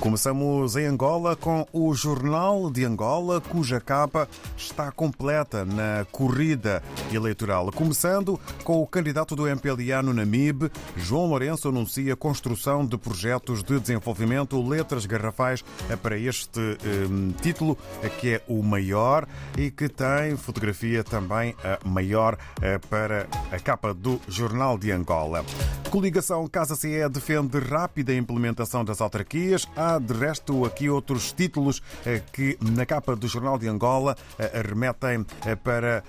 Começamos em Angola com o Jornal de Angola, cuja capa está completa na corrida eleitoral. Começando com o candidato do MPLA no Namibe, João Lourenço anuncia construção de projetos de desenvolvimento, letras garrafais para este um, título, que é o maior e que tem fotografia também a maior eh, para a capa do Jornal de Angola. Coligação Casa CE defende rápida implementação das autarquias. Há, de resto, aqui outros títulos eh, que, na capa do Jornal de Angola, eh, remetem para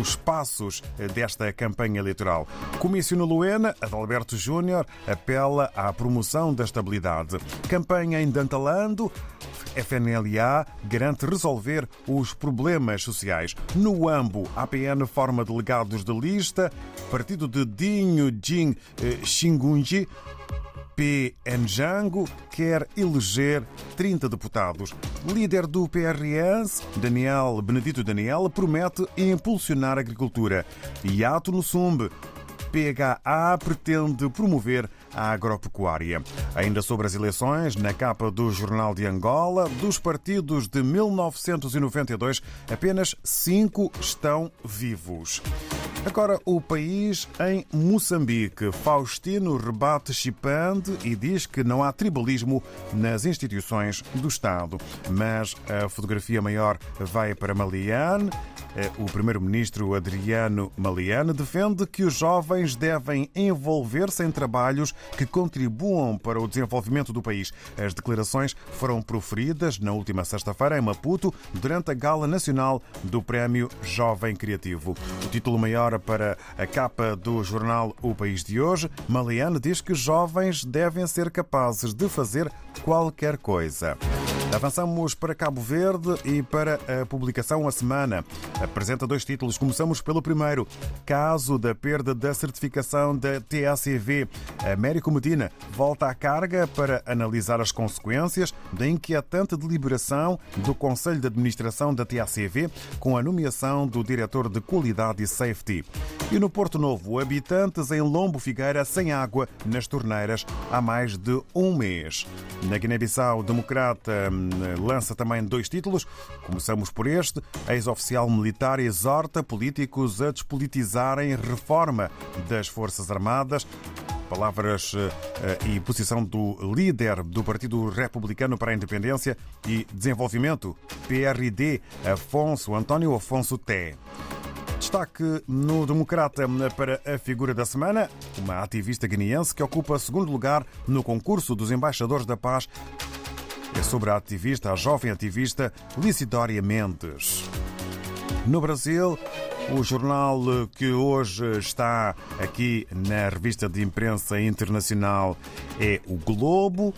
os passos desta campanha eleitoral. Comício no Luena, Adalberto Júnior apela à promoção da estabilidade. Campanha em Dantalando, FNLA garante resolver os problemas sociais. No AMBO, APN forma delegados de lista. Partido de Dinho Jin Xingunji PNjango quer eleger 30 deputados. Líder do PRS, Daniel Benedito Daniel, promete impulsionar a agricultura. E ato no Sumbe. PHA pretende promover a agropecuária. Ainda sobre as eleições, na capa do Jornal de Angola, dos partidos de 1992, apenas cinco estão vivos. Agora, o país em Moçambique. Faustino rebate Chipande e diz que não há tribalismo nas instituições do Estado. Mas a fotografia maior vai para Maliane. O primeiro-ministro Adriano Maliane defende que os jovens devem envolver-se em trabalhos que contribuam para o desenvolvimento do país. As declarações foram proferidas na última sexta-feira em Maputo, durante a Gala Nacional do Prémio Jovem Criativo. O título maior para a capa do jornal O País de hoje, Maliane diz que jovens devem ser capazes de fazer qualquer coisa. Avançamos para Cabo Verde e para a publicação A Semana. Apresenta dois títulos. Começamos pelo primeiro. Caso da perda da certificação da TACV. Américo Medina volta à carga para analisar as consequências da inquietante deliberação do Conselho de Administração da TACV com a nomeação do diretor de Qualidade e Safety. E no Porto Novo, habitantes em Lombo Figueira sem água nas torneiras há mais de um mês. Na Guiné-Bissau, democrata lança também dois títulos. Começamos por este. Ex-oficial militar exorta políticos a despolitizarem reforma das Forças Armadas palavras e posição do líder do Partido Republicano para a Independência e Desenvolvimento, PRD, Afonso António Afonso Té. Destaque no Democrata para a figura da semana, uma ativista guineense que ocupa segundo lugar no concurso dos embaixadores da paz. É sobre a ativista, a jovem ativista Licidória Mendes. No Brasil, o jornal que hoje está aqui na revista de imprensa internacional é o Globo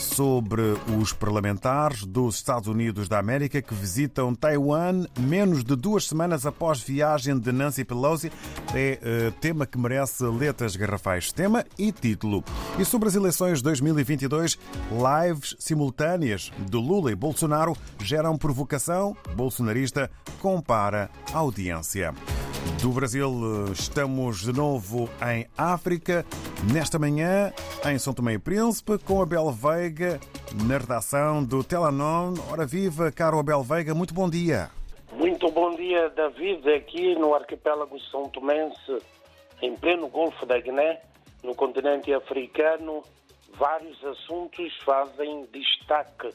sobre os parlamentares dos Estados Unidos da América que visitam Taiwan menos de duas semanas após viagem de Nancy Pelosi. É uh, tema que merece letras garrafais. Tema e título. E sobre as eleições 2022, lives simultâneas de Lula e Bolsonaro geram provocação. Bolsonarista compara audiência. Do Brasil, estamos de novo em África, nesta manhã em São Tomé e Príncipe, com Abel Veiga na redação do Telanon. Ora viva, caro Abel Veiga, muito bom dia. Muito bom dia, David, aqui no arquipélago São Tomense, em pleno Golfo da Guiné, no continente africano. Vários assuntos fazem destaque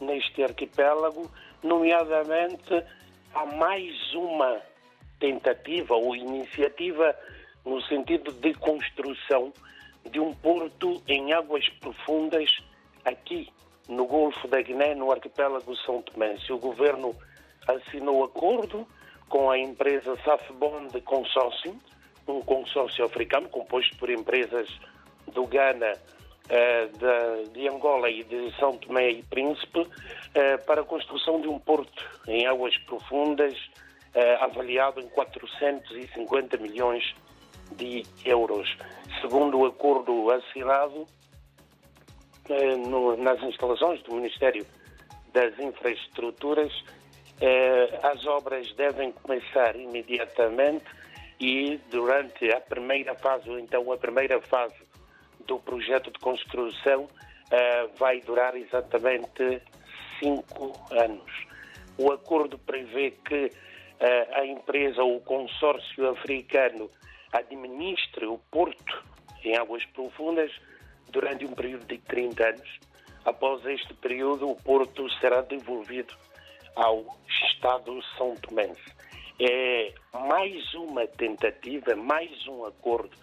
neste arquipélago, nomeadamente há mais uma tentativa ou iniciativa no sentido de construção de um porto em águas profundas aqui no Golfo da Guiné, no arquipélago São Tomé. O governo assinou acordo com a empresa Safbond Consortium, um consórcio africano composto por empresas do Ghana, eh, de, Angola e de São Tomé e Príncipe, eh, para a construção de um porto em águas profundas avaliado em 450 milhões de euros. Segundo o acordo assinado eh, nas instalações do Ministério das Infraestruturas, eh, as obras devem começar imediatamente e durante a primeira fase, então a primeira fase do projeto de construção, vai durar exatamente cinco anos. O acordo prevê que a empresa ou o consórcio africano administre o porto em águas profundas durante um período de 30 anos. Após este período, o porto será devolvido ao Estado São Tomense. É mais uma tentativa, mais um acordo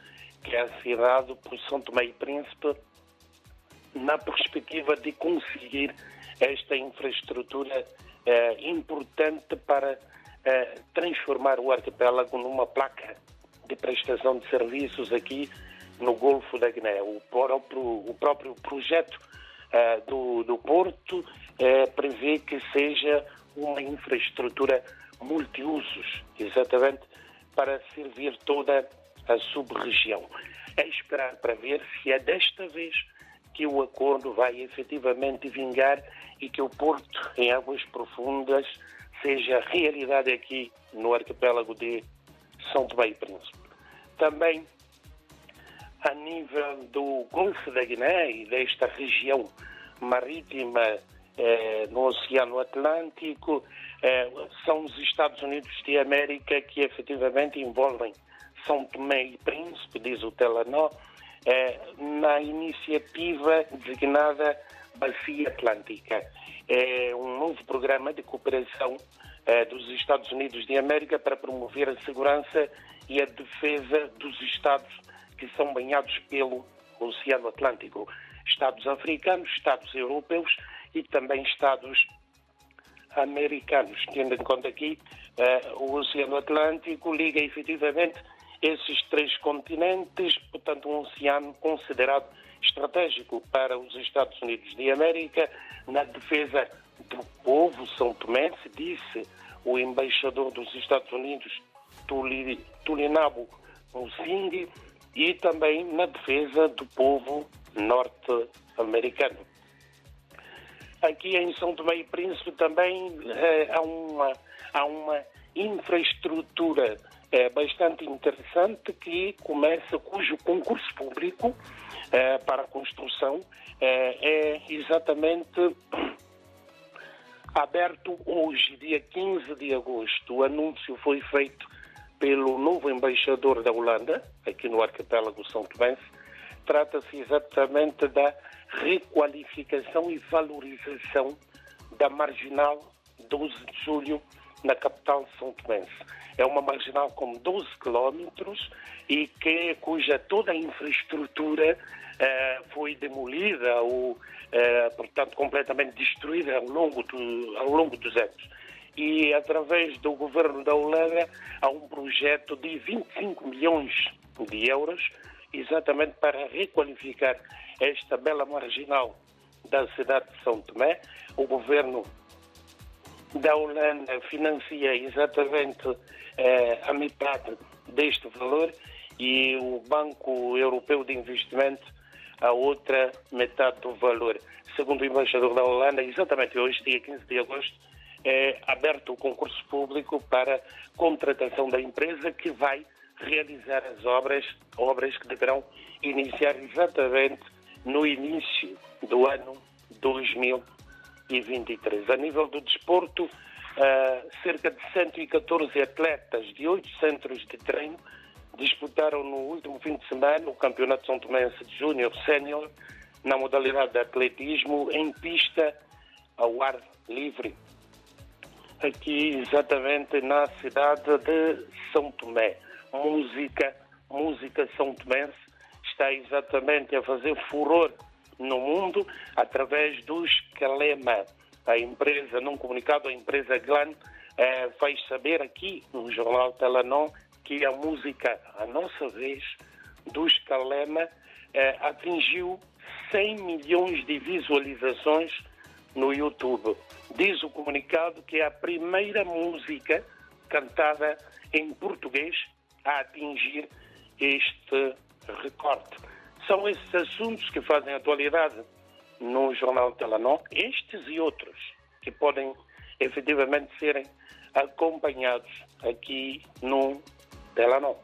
que é assinado por São Tomé e Príncipe na perspectiva de conseguir esta infraestrutura eh, importante para eh, transformar o arquipélago numa placa de prestação de serviços aqui no Golfo da Guiné. O próprio, o próprio projeto eh, do, do Porto eh, prevê que seja uma infraestrutura multiusos, exatamente para servir toda a sub-região. É esperar para ver se é desta vez que o acordo vai efetivamente vingar e que o porto em águas profundas seja realidade aqui no arquipélago de São Tomé e Príncipe. Também a nível do Golfo da Guiné e desta região marítima eh, no Oceano Atlântico, eh, são os Estados Unidos de América que efetivamente envolvem São Tomé e Príncipe, diz o Telenor, eh, na iniciativa designada Bacia Atlântica. É um novo programa de cooperação eh, dos Estados Unidos de América para promover a segurança e a defesa dos Estados que são banhados pelo Oceano Atlântico. Estados africanos, Estados europeus e também Estados americanos, tendo em conta aqui uh, o Oceano Atlântico liga efetivamente esses três continentes, portanto, um oceano considerado estratégico para os Estados Unidos de América na defesa do povo são tomense, disse o embaixador dos Estados Unidos, Tulinabo Musing, e também na defesa do povo norte-americano. Aqui em São Tomé e Príncipe também eh, há, uma, há uma infraestrutura eh, bastante interessante que começa, cujo concurso público eh, para a construção é exatamente aberto hoje, dia 15 de agosto. O anúncio foi feito pelo novo embaixador da Holanda, aqui no arquipélago São Tomé. Trata-se exatamente da requalificação e valorização da marginal 12 de julho na capital São Tomé. É uma marginal com 12 quilómetros e que, cuja toda a infraestrutura eh, foi demolida ou, eh, portanto, completamente destruída ao longo, do, ao longo dos anos. E, através do governo da Holanda, há um projeto de 25 milhões de euros exatamente para requalificar esta bela marginal da cidade de São Tomé. O governo da Holanda financia exatamente eh, a metade deste valor e o Banco Europeu de Investimento a outra metade do valor. Segundo o embaixador da Holanda, exatamente hoje, dia 15 de agosto, é aberto o concurso público para contratação da empresa que vai realizar as obras, obras que deverão iniciar exatamente no início do ano 2023. A nível do desporto, uh, cerca de 114 atletas de oito centros de treino disputaram no último fim de semana o Campeonato São Tomense de Júnior Sénior na modalidade de atletismo em pista ao ar livre. Aqui exatamente na cidade de São Tomé música, música são tomense, está exatamente a fazer furor no mundo através do Escalema. A empresa, num comunicado, a empresa Glan eh, faz saber aqui no jornal Telanon que a música, a nossa vez, do Escalema eh, atingiu 100 milhões de visualizações no YouTube. Diz o comunicado que é a primeira música cantada em português a atingir este recorde. São esses assuntos que fazem atualidade no Jornal Telenor, estes e outros, que podem efetivamente serem acompanhados aqui no Telenor.